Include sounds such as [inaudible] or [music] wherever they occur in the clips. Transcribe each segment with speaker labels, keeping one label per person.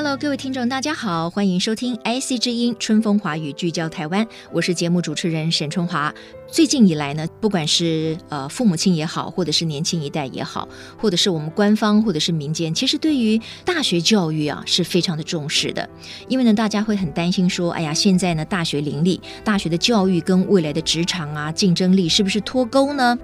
Speaker 1: Hello，各位听众，大家好，欢迎收听 IC 之音春风华语聚焦台湾，我是节目主持人沈春华。最近以来呢，不管是呃父母亲也好，或者是年轻一代也好，或者是我们官方，或者是民间，其实对于大学教育啊是非常的重视的。因为呢，大家会很担心说，哎呀，现在呢大学林立，大学的教育跟未来的职场啊竞争力是不是脱钩呢？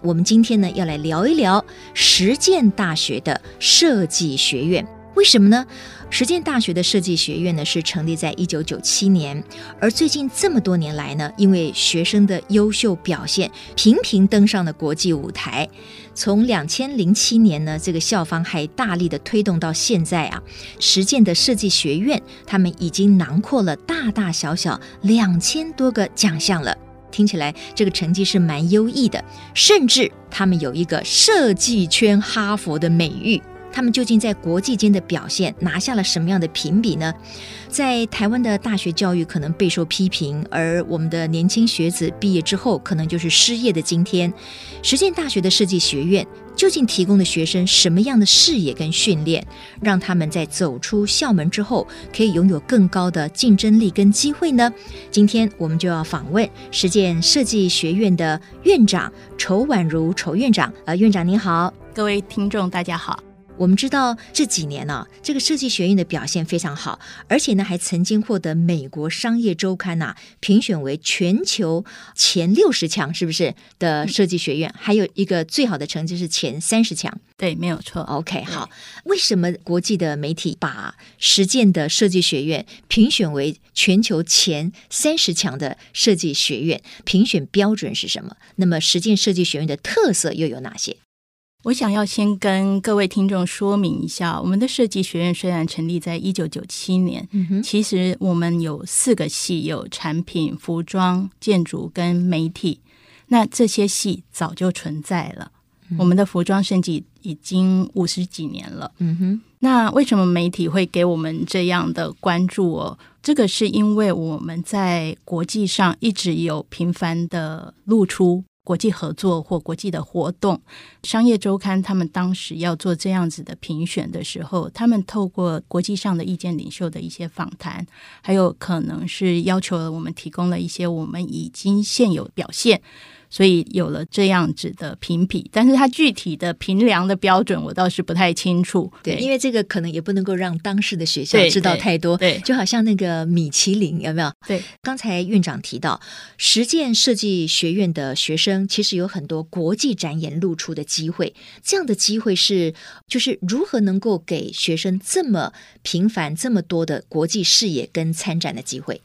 Speaker 1: 我们今天呢要来聊一聊实践大学的设计学院。为什么呢？实践大学的设计学院呢，是成立在一九九七年，而最近这么多年来呢，因为学生的优秀表现，频频登上了国际舞台。从两千零七年呢，这个校方还大力的推动到现在啊，实践的设计学院，他们已经囊括了大大小小两千多个奖项了。听起来这个成绩是蛮优异的，甚至他们有一个设计圈哈佛的美誉。他们究竟在国际间的表现拿下了什么样的评比呢？在台湾的大学教育可能备受批评，而我们的年轻学子毕业之后可能就是失业的今天。实践大学的设计学院究竟提供了学生什么样的视野跟训练，让他们在走出校门之后可以拥有更高的竞争力跟机会呢？今天我们就要访问实践设计学院的院长仇宛如仇院长。呃，院长您好，
Speaker 2: 各位听众大家好。
Speaker 1: 我们知道这几年呢、啊，这个设计学院的表现非常好，而且呢还曾经获得美国商业周刊呐、啊、评选为全球前六十强，是不是的设计学院？嗯、还有一个最好的成绩是前三十强。
Speaker 2: 对，没有错。
Speaker 1: OK，好。为什么国际的媒体把实践的设计学院评选为全球前三十强的设计学院？评选标准是什么？那么实践设计学院的特色又有哪些？
Speaker 2: 我想要先跟各位听众说明一下，我们的设计学院虽然成立在一九九七年，嗯，其实我们有四个系，有产品、服装、建筑跟媒体。那这些系早就存在了，嗯、我们的服装设计已经五十几年了。嗯哼，那为什么媒体会给我们这样的关注哦？这个是因为我们在国际上一直有频繁的露出。国际合作或国际的活动，商业周刊他们当时要做这样子的评选的时候，他们透过国际上的意见领袖的一些访谈，还有可能是要求了我们提供了一些我们已经现有表现。所以有了这样子的评比，但是它具体的评量的标准我倒是不太清楚。
Speaker 1: 对，因为这个可能也不能够让当时的学校知道太多。对，对，就好像那个米其林有没有？
Speaker 2: 对，
Speaker 1: 刚才院长提到，实践设计学院的学生其实有很多国际展演露出的机会。这样的机会是，就是如何能够给学生这么频繁、这么多的国际视野跟参展的机会？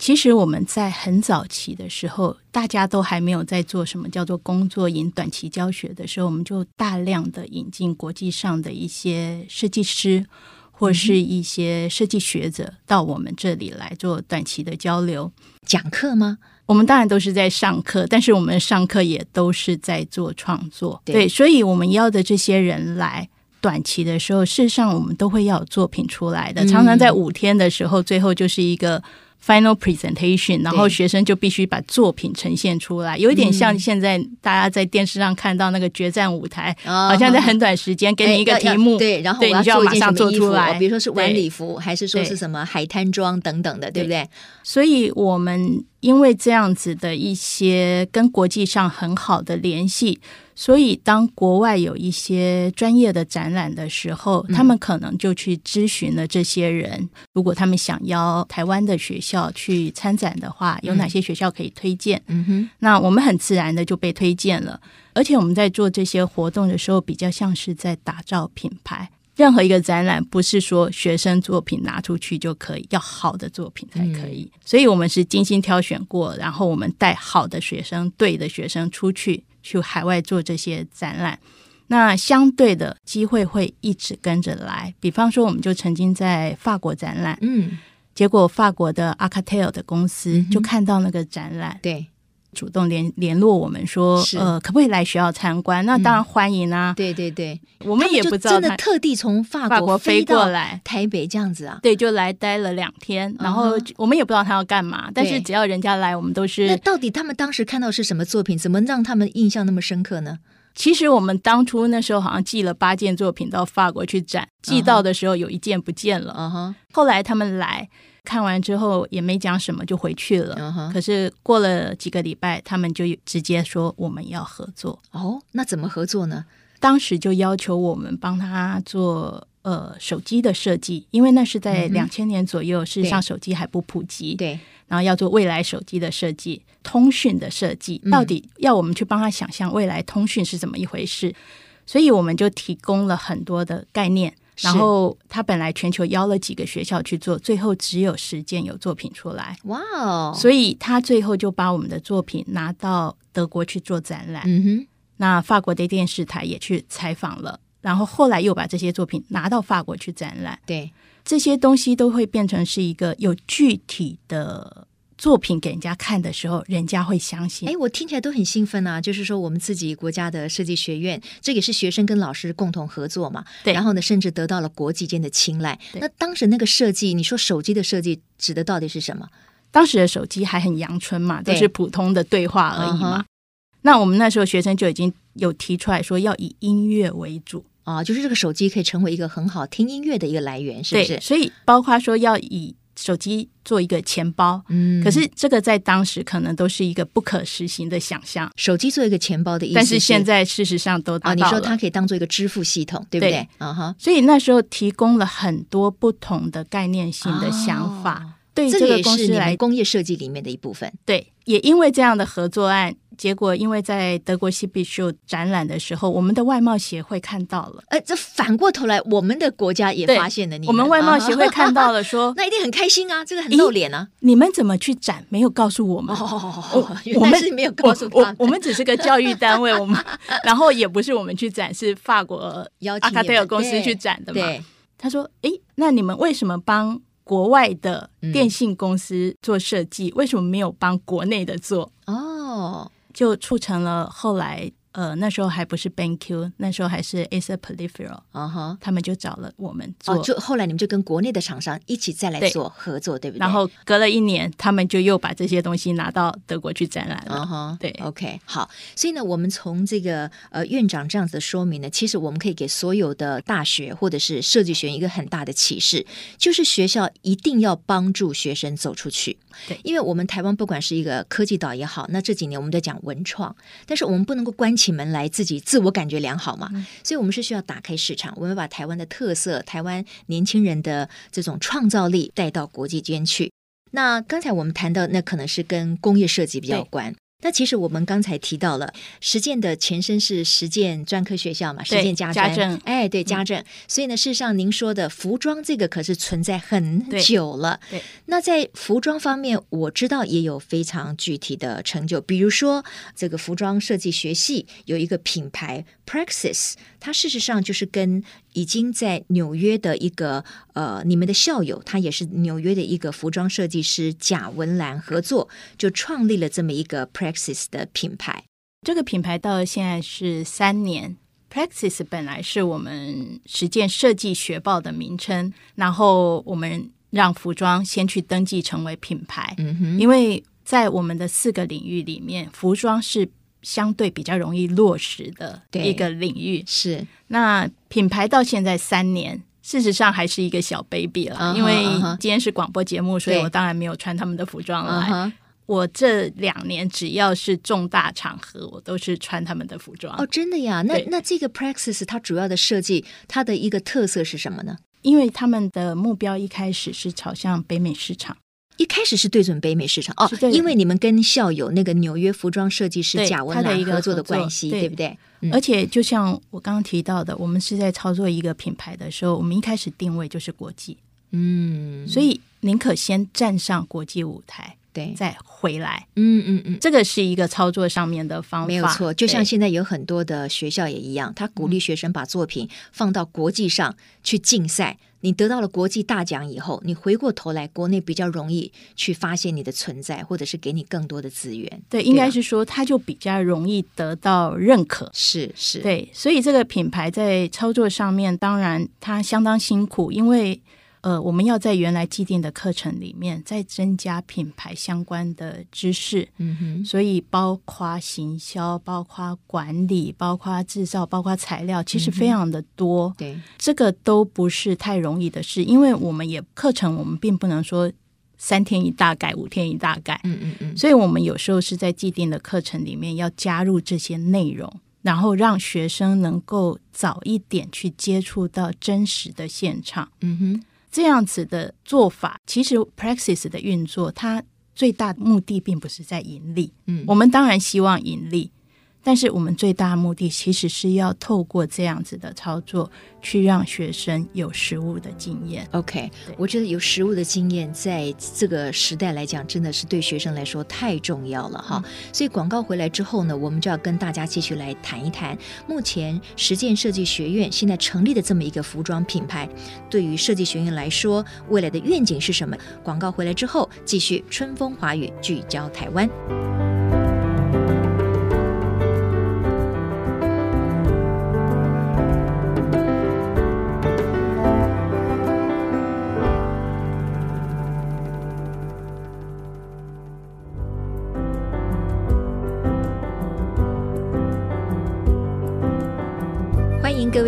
Speaker 2: 其实我们在很早期的时候，大家都还没有在做什么叫做工作营短期教学的时候，我们就大量的引进国际上的一些设计师或是一些设计学者到我们这里来做短期的交流。
Speaker 1: 讲课吗？
Speaker 2: 我们当然都是在上课，但是我们上课也都是在做创作。对，对，所以我们要的这些人来短期的时候，事实上我们都会要有作品出来的。常常在五天的时候，最后就是一个。Final presentation，然后学生就必须把作品呈现出来，有一点像现在大家在电视上看到那个决战舞台，嗯、好像在很短时间给你一个题目，
Speaker 1: 对，然后我要做一件什么衣服，比如说是晚礼服，还是说是什么海滩装等等的，对，对不对？
Speaker 2: 所以我们因为这样子的一些跟国际上很好的联系。所以，当国外有一些专业的展览的时候，他们可能就去咨询了这些人。如果他们想要台湾的学校去参展的话，有哪些学校可以推荐？嗯哼，那我们很自然的就被推荐了。而且我们在做这些活动的时候，比较像是在打造品牌。任何一个展览不是说学生作品拿出去就可以，要好的作品才可以。所以我们是精心挑选过，然后我们带好的学生、对的学生出去。去海外做这些展览，那相对的机会会一直跟着来。比方说，我们就曾经在法国展览，嗯，结果法国的 Arcatel 的公司就看到那个展览，
Speaker 1: 对，
Speaker 2: 主动联联络我们说，呃，可不可以来学校参观？那当然欢迎啊！
Speaker 1: 嗯、对对对，
Speaker 2: 我们也不知道
Speaker 1: 真的特地从法
Speaker 2: 国，飞过来
Speaker 1: 台北这样子啊？
Speaker 2: 对，就来待了两天，然后我们也不知道他要干嘛，嗯、但是只要人家来，我们都是。
Speaker 1: 那到底他们当时看到是什么作品？怎么让他们印象那么深刻呢？
Speaker 2: 其实我们当初那时候好像寄了八件作品到法国去展，寄到的时候有一件不见了。嗯哼，后来他们来。看完之后也没讲什么就回去了。Uh huh. 可是过了几个礼拜，他们就直接说我们要合作。
Speaker 1: 哦，oh, 那怎么合作呢？
Speaker 2: 当时就要求我们帮他做呃手机的设计，因为那是在两千年左右，事实上手机还不普及。对，然后要做未来手机的设计，通讯的设计，到底要我们去帮他想象未来通讯是怎么一回事，所以我们就提供了很多的概念。然后他本来全球邀了几个学校去做，最后只有十件有作品出来。哇哦！所以他最后就把我们的作品拿到德国去做展览。嗯哼。那法国的电视台也去采访了，然后后来又把这些作品拿到法国去展览。对，这些东西都会变成是一个有具体的。作品给人家看的时候，人家会相信。
Speaker 1: 哎，我听起来都很兴奋啊！就是说，我们自己国家的设计学院，这也是学生跟老师共同合作嘛。对。然后呢，甚至得到了国际间的青睐。对那当时那个设计，你说手机的设计指的到底是什么？
Speaker 2: 当时的手机还很阳春嘛，都是普通的对话而已嘛。Uh huh、那我们那时候学生就已经有提出来说，要以音乐为主
Speaker 1: 啊，就是这个手机可以成为一个很好听音乐的一个来源，是不是？
Speaker 2: 所以包括说要以。手机做一个钱包，嗯，可是这个在当时可能都是一个不可实行的想象。
Speaker 1: 手机做一个钱包的意思，
Speaker 2: 但是现在事实上都
Speaker 1: 啊，你说它可以当做一个支付系统，对不对？啊哈，
Speaker 2: 所以那时候提供了很多不同的概念性的想法，哦、对这个公司来
Speaker 1: 工业设计里面的一部分。
Speaker 2: 对，也因为这样的合作案。结果，因为在德国西比秀展览的时候，我们的外贸协会看到了。
Speaker 1: 呃，这反过头来，我们的国家也发现了你们。
Speaker 2: 我们外贸协会看到了，说
Speaker 1: 那一定很开心啊，[laughs] 这个很露脸啊。
Speaker 2: 你们怎么去展？没有告诉我们。
Speaker 1: 哦，[laughs] 原来是没有告诉他们。
Speaker 2: 我们只是个教育单位，我们 [laughs] 然后也不是我们去展，是法国阿卡德尔公司去展的嘛。他说：“哎，那你们为什么帮国外的电信公司做设计？为什么没有帮国内的做？”哦。就促成了后来。呃，那时候还不是 BenQ，那时候还是 Acer Peripheral，啊哈，他们就找了我们做，
Speaker 1: 就后来你们就跟国内的厂商一起再来做合作，对不对？
Speaker 2: 然后隔了一年，他们就又把这些东西拿到德国去展览了，啊哈，对
Speaker 1: ，OK，好，所以呢，我们从这个呃院长这样子的说明呢，其实我们可以给所有的大学或者是设计学院一个很大的启示，就是学校一定要帮助学生走出去，对，因为我们台湾不管是一个科技岛也好，那这几年我们在讲文创，但是我们不能够关。起门来自己自我感觉良好嘛，嗯、所以我们是需要打开市场，我们把台湾的特色、台湾年轻人的这种创造力带到国际间去。那刚才我们谈到，那可能是跟工业设计比较有关。那其实我们刚才提到了实践的前身是实践专科学校嘛，实践家政，哎，对家政。嗯、所以呢，事实上您说的服装这个可是存在很久了。对，对那在服装方面，我知道也有非常具体的成就，比如说这个服装设计学系有一个品牌 Praxis，它事实上就是跟。已经在纽约的一个呃，你们的校友，他也是纽约的一个服装设计师贾文兰合作，就创立了这么一个 Praxis 的品牌。
Speaker 2: 这个品牌到现在是三年。Praxis 本来是我们实践设计学报的名称，然后我们让服装先去登记成为品牌。嗯哼，因为在我们的四个领域里面，服装是。相对比较容易落实的一个领域是，那品牌到现在三年，事实上还是一个小 baby 了。Uh huh, 因为今天是广播节目，uh huh. 所以我当然没有穿他们的服装来。Uh huh. 我这两年只要是重大场合，我都是穿他们的服装。
Speaker 1: 哦，真的呀？那那这个 Praxis 它主要的设计，它的一个特色是什么呢？
Speaker 2: 因为他们的目标一开始是朝向北美市场。
Speaker 1: 一开始是对准北美市场哦，因为你们跟校友那个纽约服装设计师贾文兰合作的关系，对，对不对？嗯、
Speaker 2: 而且就像我刚刚提到的，我们是在操作一个品牌的时候，我们一开始定位就是国际，嗯，所以宁可先站上国际舞台，
Speaker 1: 对，
Speaker 2: 再回来。
Speaker 1: 嗯嗯嗯，
Speaker 2: 这个是一个操作上面的方法，
Speaker 1: 没有错。就像现在有很多的学校也一样，他鼓励学生把作品放到国际上去竞赛。你得到了国际大奖以后，你回过头来，国内比较容易去发现你的存在，或者是给你更多的资源。
Speaker 2: 对，对应该是说，他就比较容易得到认可。
Speaker 1: 是是，
Speaker 2: 对，所以这个品牌在操作上面，当然它相当辛苦，因为。呃，我们要在原来既定的课程里面再增加品牌相关的知识，
Speaker 1: 嗯哼，
Speaker 2: 所以包括行销、包括管理、包括制造、包括材料，其实非常的多。
Speaker 1: 嗯、对，
Speaker 2: 这个都不是太容易的事，因为我们也课程，我们并不能说三天一大改，五天一大改。
Speaker 1: 嗯嗯嗯，
Speaker 2: 所以我们有时候是在既定的课程里面要加入这些内容，然后让学生能够早一点去接触到真实的现场。
Speaker 1: 嗯哼。
Speaker 2: 这样子的做法，其实 Praxis 的运作，它最大的目的并不是在盈利。
Speaker 1: 嗯，
Speaker 2: 我们当然希望盈利。但是我们最大的目的其实是要透过这样子的操作，去让学生有实物的经验。
Speaker 1: OK，我觉得有实物的经验，在这个时代来讲，真的是对学生来说太重要了哈。嗯。所以广告回来之后呢，我们就要跟大家继续来谈一谈，目前实践设计学院现在成立的这么一个服装品牌，对于设计学院来说，未来的愿景是什么？广告回来之后，继续春风华语聚焦台湾。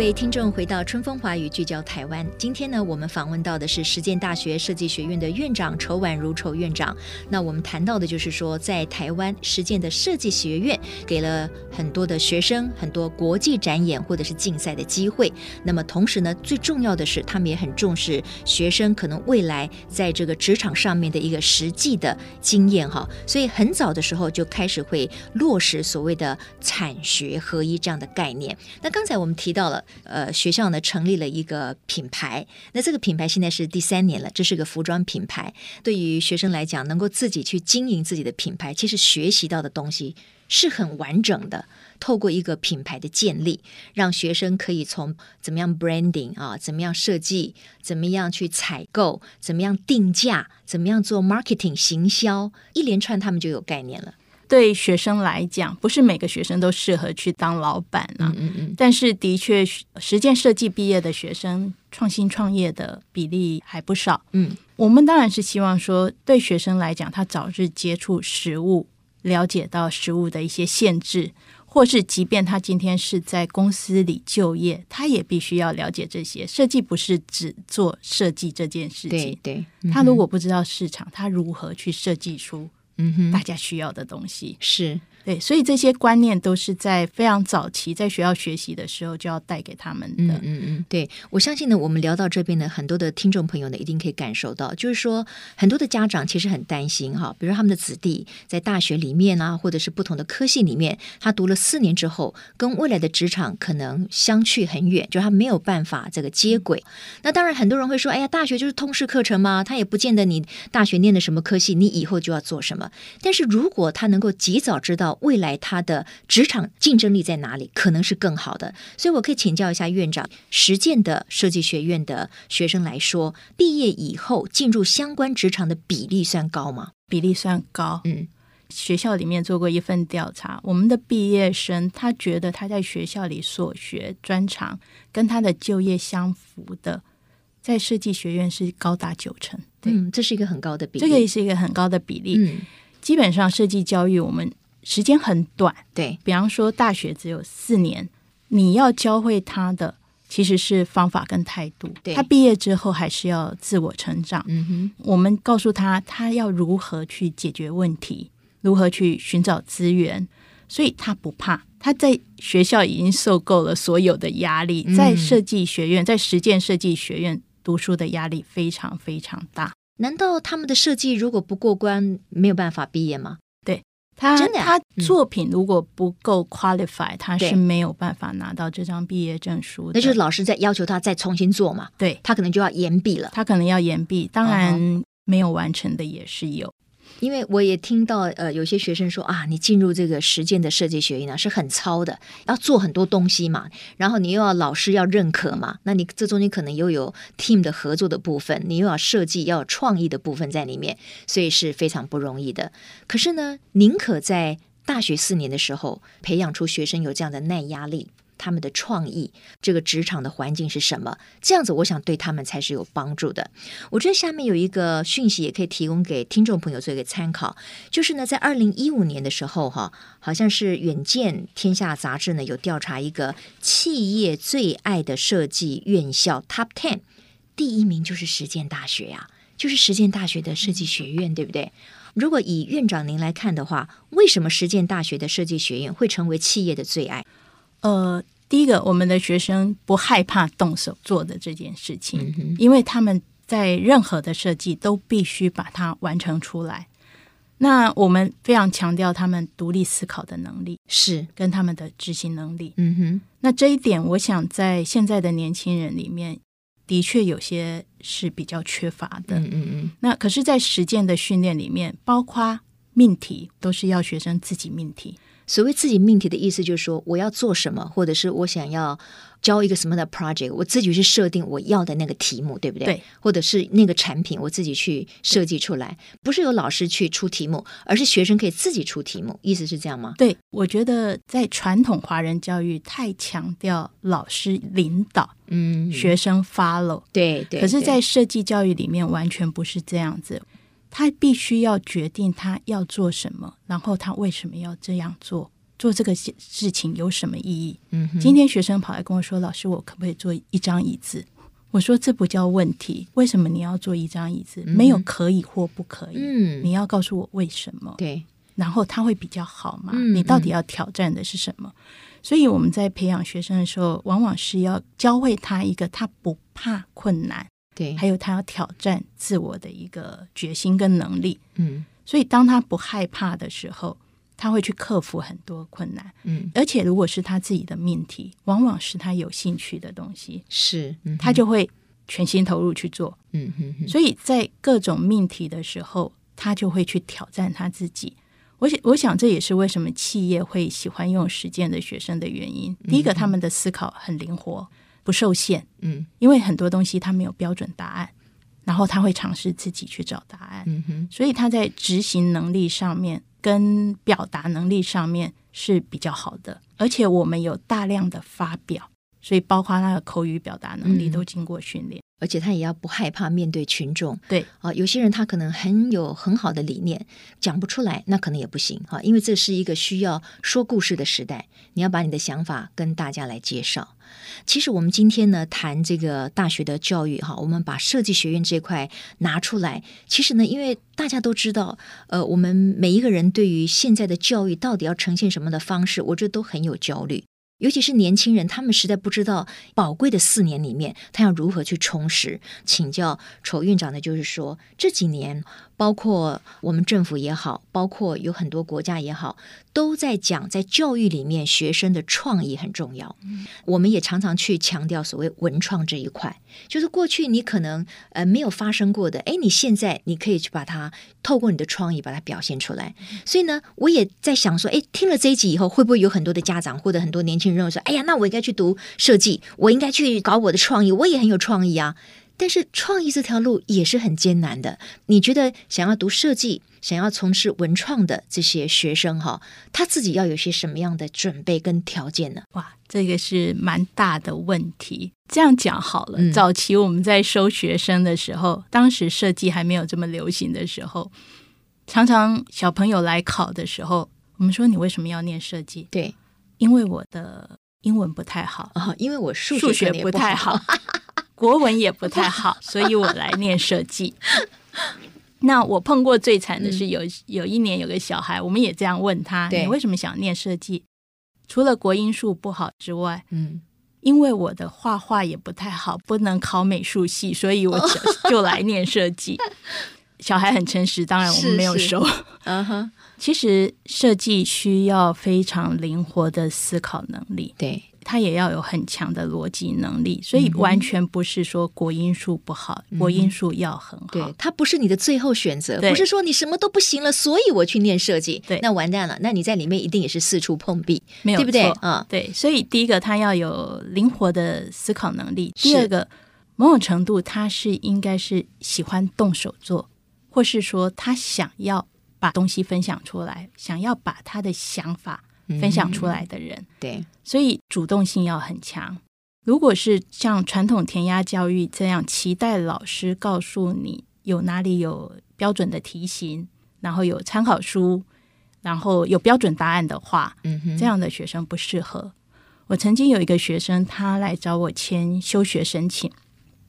Speaker 1: 各位听众，回到春风华语聚焦台湾。今天呢，我们访问到的是实践大学设计学院的院长仇婉如仇院长。那我们谈到的就是说，在台湾实践的设计学院给了很多的学生很多国际展演或者是竞赛的机会。那么同时呢，最重要的是，他们也很重视学生可能未来在这个职场上面的一个实际的经验哈。所以很早的时候就开始会落实所谓的产学合一这样的概念。那刚才我们提到了。呃，学校呢成立了一个品牌，那这个品牌现在是第三年了，这是个服装品牌。对于学生来讲，能够自己去经营自己的品牌，其实学习到的东西是很完整的。透过一个品牌的建立，让学生可以从怎么样 branding 啊，怎么样设计，怎么样去采购，怎么样定价，怎么样做 marketing 行销，一连串他们就有概念了。
Speaker 2: 对学生来讲，不是每个学生都适合去当老板啊。
Speaker 1: 嗯嗯嗯。
Speaker 2: 但是，的确，实践设计毕业的学生，创新创业的比例还不少。
Speaker 1: 嗯，
Speaker 2: 我们当然是希望说，对学生来讲，他早日接触实物，了解到实物的一些限制，或是即便他今天是在公司里就业，他也必须要了解这些。设计不是只做设计这件事情。
Speaker 1: 对对。嗯、
Speaker 2: 他如果不知道市场，他如何去设计出？
Speaker 1: 嗯哼，
Speaker 2: 大家需要的东西
Speaker 1: 是。
Speaker 2: 对，所以这些观念都是在非常早期在学校学习的时候就要带给他们的。
Speaker 1: 嗯嗯嗯，对，我相信呢，我们聊到这边呢，很多的听众朋友呢，一定可以感受到，就是说很多的家长其实很担心哈，比如他们的子弟在大学里面啊，或者是不同的科系里面，他读了四年之后，跟未来的职场可能相去很远，就他没有办法这个接轨。那当然，很多人会说，哎呀，大学就是通识课程嘛，他也不见得你大学念的什么科系，你以后就要做什么。但是如果他能够及早知道，未来他的职场竞争力在哪里？可能是更好的。所以我可以请教一下院长，实践的设计学院的学生来说，毕业以后进入相关职场的比例算高吗？
Speaker 2: 比例算高。
Speaker 1: 嗯，
Speaker 2: 学校里面做过一份调查，我们的毕业生他觉得他在学校里所学专长跟他的就业相符的，在设计学院是高达九成。对，
Speaker 1: 嗯，这是一个很高的比例。
Speaker 2: 这个也是一个很高的比例。
Speaker 1: 嗯。
Speaker 2: 基本上设计教育我们时间很短，
Speaker 1: 对，
Speaker 2: 比方说大学只有四年，你要教会他的其实是方法跟态度。
Speaker 1: 对，
Speaker 2: 他毕业之后还是要自我成长。
Speaker 1: 嗯哼，
Speaker 2: 我们告诉他他要如何去解决问题，如何去寻找资源，所以他不怕。他在学校已经受够了所有的压力，
Speaker 1: 嗯，
Speaker 2: 在设计学院，在实践设计学院读书的压力非常非常大。
Speaker 1: 难道他们的设计如果不过关，没有办法毕业吗？
Speaker 2: 对他，
Speaker 1: 真的啊、
Speaker 2: 他作品如果不够 qualify，、嗯、他是没有办法拿到这张毕业证书的。
Speaker 1: 那就是老师在要求他再重新做嘛？
Speaker 2: 对，
Speaker 1: 他可能就要延毕了。
Speaker 2: 他可能要延毕，当然没有完成的也是有。
Speaker 1: 因为我也听到呃，有些学生说啊，你进入这个实践的设计学院呢，是很糙的，要做很多东西嘛，然后你又要老师要认可嘛，那你这中间可能又有 team 的合作的部分，你又要设计要有创意的部分在里面，所以是非常不容易的。可是呢，宁可在大学四年的时候培养出学生有这样的耐压力。他们的创意，这个职场的环境是什么？这样子，我想对他们才是有帮助的。我觉得下面有一个讯息，也可以提供给听众朋友做一个参考，就是呢，在二零一五年的时候，哈，好像是《远见天下》杂志呢有调查一个企业最爱的设计院校 Top Ten，第一名就是实践大学呀，就是实践大学的设计学院，对不对？如果以院长您来看的话，为什么实践大学的设计学院会成为企业的最爱？
Speaker 2: 呃。第一个，我们的学生不害怕动手做的这件事情，因为他们在任何的设计都必须把它完成出来。那我们非常强调他们独立思考的能力，是跟他们的执行能力。嗯哼，那这一点，我想在现在的年轻人里面，的确有些是比较缺乏的。嗯嗯嗯。那可是，在实践的训练里面，包括命题，都是要学生自己命题。
Speaker 1: 所谓自己命题的意思，就是说我要做什么，或者是我想要交一个什么的 project，我自己去设定我要的那个题目，对不对？对。或者是那个产品，我自己去设计出来，不是由老师去出题目，而是学生可以自己出题目。意思是这样吗？
Speaker 2: 对，我觉得在传统华人教育太强调老师领导，嗯，学生 follow，
Speaker 1: 对对。
Speaker 2: 可是，在设计教育里面，完全不是这样子。他必须要决定他要做什么，然后他为什么要这样做，做这个事情有什么意义？嗯，今天学生跑来跟我说：“老师，我可不可以做一张椅子？”我说：“这不叫问题，为什么你要做一张椅子？没有可以或不可以，嗯，你要告诉我为什么？对，然后他会比较好嘛？你到底要挑战的是什么？所以我们在培养学生的时候，往往是要教会他一个他不怕困难。”对，还有他要挑战自我的一个决心跟能力，嗯，所以当他不害怕的时候，他会去克服很多困难，嗯，而且如果是他自己的命题，往往是他有兴趣的东西，是，嗯，他就会全心投入去做，嗯哼哼，所以在各种命题的时候，他就会去挑战他自己。我想，我想这也是为什么企业会喜欢用实践的学生的原因。第一个，他们的思考很灵活。不受限，嗯，因为很多东西他没有标准答案，然后他会尝试自己去找答案，嗯哼，所以他在执行能力上面跟表达能力上面是比较好的，而且我们有大量的发表，所以包括那个口语表达能力都经过训练。嗯
Speaker 1: 而且他也要不害怕面对群众，对啊，有些人他可能很有很好的理念，讲不出来，那可能也不行哈，因为这是一个需要说故事的时代，你要把你的想法跟大家来介绍。其实我们今天呢谈这个大学的教育哈，我们把设计学院这块拿出来，其实呢，因为大家都知道，呃，我们每一个人对于现在的教育到底要呈现什么的方式，我觉得都很有焦虑。尤其是年轻人，他们实在不知道宝贵的四年里面，他要如何去充实。请教丑院长的就是说，这几年。包括我们政府也好，包括有很多国家也好，都在讲在教育里面学生的创意很重要。嗯、我们也常常去强调所谓文创这一块，就是过去你可能呃没有发生过的，哎，你现在你可以去把它透过你的创意把它表现出来。嗯、所以呢，我也在想说，哎，听了这一集以后，会不会有很多的家长或者很多年轻人认为说，哎呀，那我应该去读设计，我应该去搞我的创意，我也很有创意啊。但是创意这条路也是很艰难的。你觉得想要读设计、想要从事文创的这些学生哈，他自己要有些什么样的准备跟条件呢？
Speaker 2: 哇，这个是蛮大的问题。这样讲好了，早期我们在收学生的时候，嗯、当时设计还没有这么流行的时候，常常小朋友来考的时候，我们说，你为什么要念设计？对，因为我的英文不太好
Speaker 1: 啊，因为我数学，数学不太好。
Speaker 2: 国文也不太好，[laughs] 所以我来念设计。那我碰过最惨的是有有一年有个小孩，我们也这样问他：“你为什么想念设计？”除了国英数不好之外，嗯，因为我的画画也不太好，不能考美术系，所以我就 [laughs] 就来念设计。小孩很诚实，当然我们没有收。嗯哼，其实设计需要非常灵活的思考能力。对。他也要有很强的逻辑能力，所以完全不是说国英数不好，嗯、国英数要很好。
Speaker 1: 对，它不是你的最后选择，不是说你什么都不行了，所以我去念设计。
Speaker 2: 对，
Speaker 1: 那完蛋了，那你在里面一定也是四处碰壁，
Speaker 2: 没有
Speaker 1: 对不对？
Speaker 2: 啊、嗯，对。所以第一个，他要有灵活的思考能力；第二个，某种程度他是应该是喜欢动手做，或是说他想要把东西分享出来，想要把他的想法。分享出来的人，
Speaker 1: 嗯、对，
Speaker 2: 所以主动性要很强。如果是像传统填鸭教育这样，期待老师告诉你有哪里有标准的题型，然后有参考书，然后有标准答案的话，嗯哼，这样的学生不适合。我曾经有一个学生，他来找我签休学申请，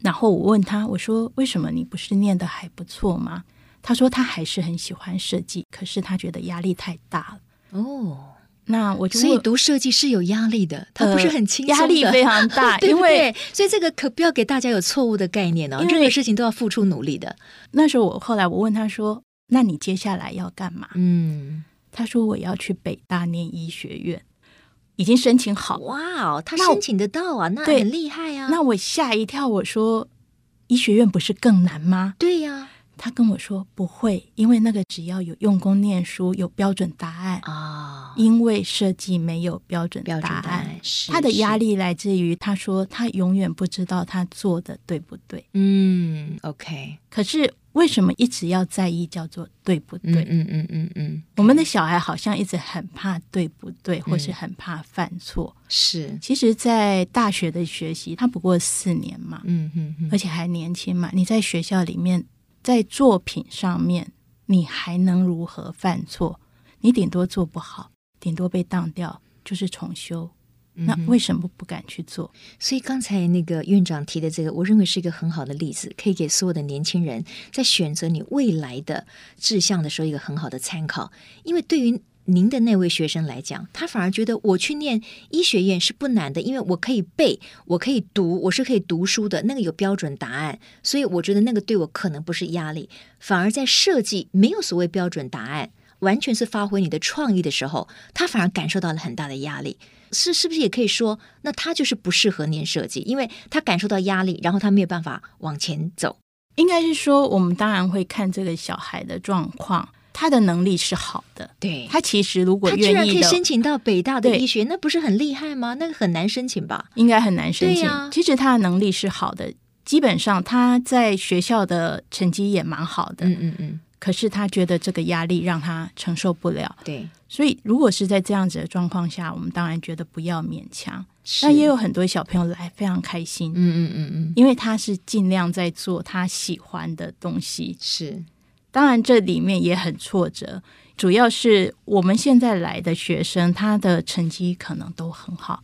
Speaker 2: 然后我问他，我说：“为什么你不是念得还不错吗？”他说：“他还是很喜欢设计，可是他觉得压力太大了。”哦。那我就
Speaker 1: 所以读设计是有压力的，它不是很轻
Speaker 2: 松压力非常大，[laughs]
Speaker 1: 对不对？
Speaker 2: 因为
Speaker 1: 所以这个可不要给大家有错误的概念哦，任何事情都要付出努力的。
Speaker 2: 那时候我后来我问他说：“那你接下来要干嘛？”嗯，他说：“我要去北大念医学院，已经申请好。”
Speaker 1: 哇哦，他申请得到啊，那，那很厉害啊。
Speaker 2: 那我吓一跳，我说：“医学院不是更难吗？”
Speaker 1: 对呀，啊。
Speaker 2: 他跟我说不会，因为那个只要有用功念书，有标准答案啊。哦、因为设计没有标准答案，答案他的压力来自于他说他永远不知道他做的对不对。
Speaker 1: 嗯，OK。
Speaker 2: 可是为什么一直要在意叫做对不对？
Speaker 1: 嗯嗯嗯嗯嗯。
Speaker 2: 我们的小孩好像一直很怕对不对，或是很怕犯错。
Speaker 1: 嗯、是，
Speaker 2: 其实，在大学的学习，他不过四年嘛，嗯嗯嗯，而且还年轻嘛。你在学校里面。在作品上面，你还能如何犯错？你顶多做不好，顶多被当掉，就是重修。那为什么不敢去做？
Speaker 1: 所以刚才那个院长提的这个，我认为是一个很好的例子，可以给所有的年轻人在选择你未来的志向的时候一个很好的参考。因为对于您的那位学生来讲，他反而觉得我去念医学院是不难的，因为我可以背，我可以读，我是可以读书的，那个有标准答案，所以我觉得那个对我可能不是压力。反而在设计没有所谓标准答案，完全是发挥你的创意的时候，他反而感受到了很大的压力。是是不是也可以说，那他就是不适合念设计，因为他感受到压力，然后他没有办法往前走。
Speaker 2: 应该是说，我们当然会看这个小孩的状况。他的能力是好的，
Speaker 1: 对，
Speaker 2: 他其实如果愿意，他居然
Speaker 1: 可以申请到北大的医学，那不是很厉害吗？那个很难申请吧？
Speaker 2: 应该很难申请。啊、其实他的能力是好的，基本上他在学校的成绩也蛮好的。嗯嗯嗯。可是他觉得这个压力让他承受不了。
Speaker 1: 对。
Speaker 2: 所以如果是在这样子的状况下，我们当然觉得不要勉强。那也有很多小朋友来非常开心。嗯嗯嗯嗯。因为他是尽量在做他喜欢的东西。
Speaker 1: 是。
Speaker 2: 当然，这里面也很挫折，主要是我们现在来的学生，他的成绩可能都很好，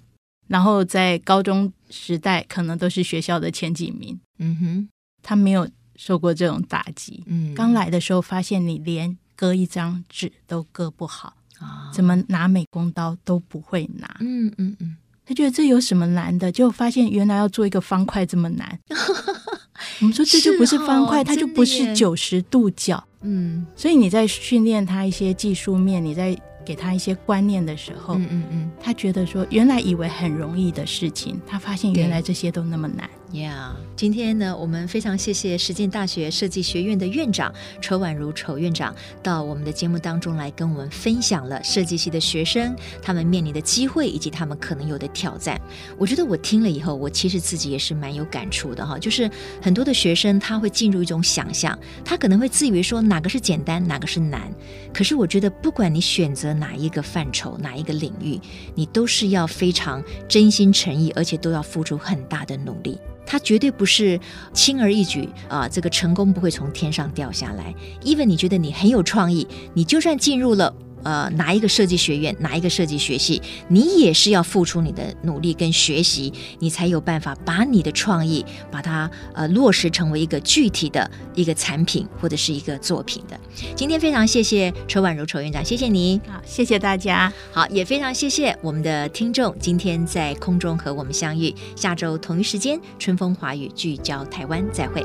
Speaker 2: 然后在高中时代可能都是学校的前几名。嗯哼，他没有受过这种打击。嗯，刚来的时候发现你连割一张纸都割不好，啊，怎么拿美工刀都不会拿。嗯嗯嗯，他觉得这有什么难的？就发现原来要做一个方块这么难。[laughs] 我们说这就不是方块，它就不是九十度角。嗯，所以你在训练他一些技术面，你在给他一些观念的时候，嗯嗯嗯，他觉得说原来以为很容易的事情，他发现原来这些都那么难。
Speaker 1: 呀今天呢，我们非常谢谢实践大学设计学院的院长丑婉如丑院长到我们的节目当中来跟我们分享了设计系的学生他们面临的机会以及他们可能有的挑战。我觉得我听了以后，我其实自己也是蛮有感触的哈，就是很多的学生他会进入一种想象，他可能会自以为说哪个是简单，哪个是难。可是我觉得不管你选择哪一个范畴，哪一个领域，你都是要非常真心诚意，而且都要付出很大的努力。它绝对不是轻而易举啊！这个成功不会从天上掉下来。even 你觉得你很有创意，你就算进入了。呃，哪一个设计学院，哪一个设计学系，你也是要付出你的努力跟学习，你才有办法把你的创意把它呃落实成为一个具体的一个产品或者是一个作品的。今天非常谢谢仇婉如仇院长，谢谢你，
Speaker 2: 好，谢谢大家，
Speaker 1: 好，也非常谢谢我们的听众，今天在空中和我们相遇，下周同一时间，春风华语聚焦台湾，再会。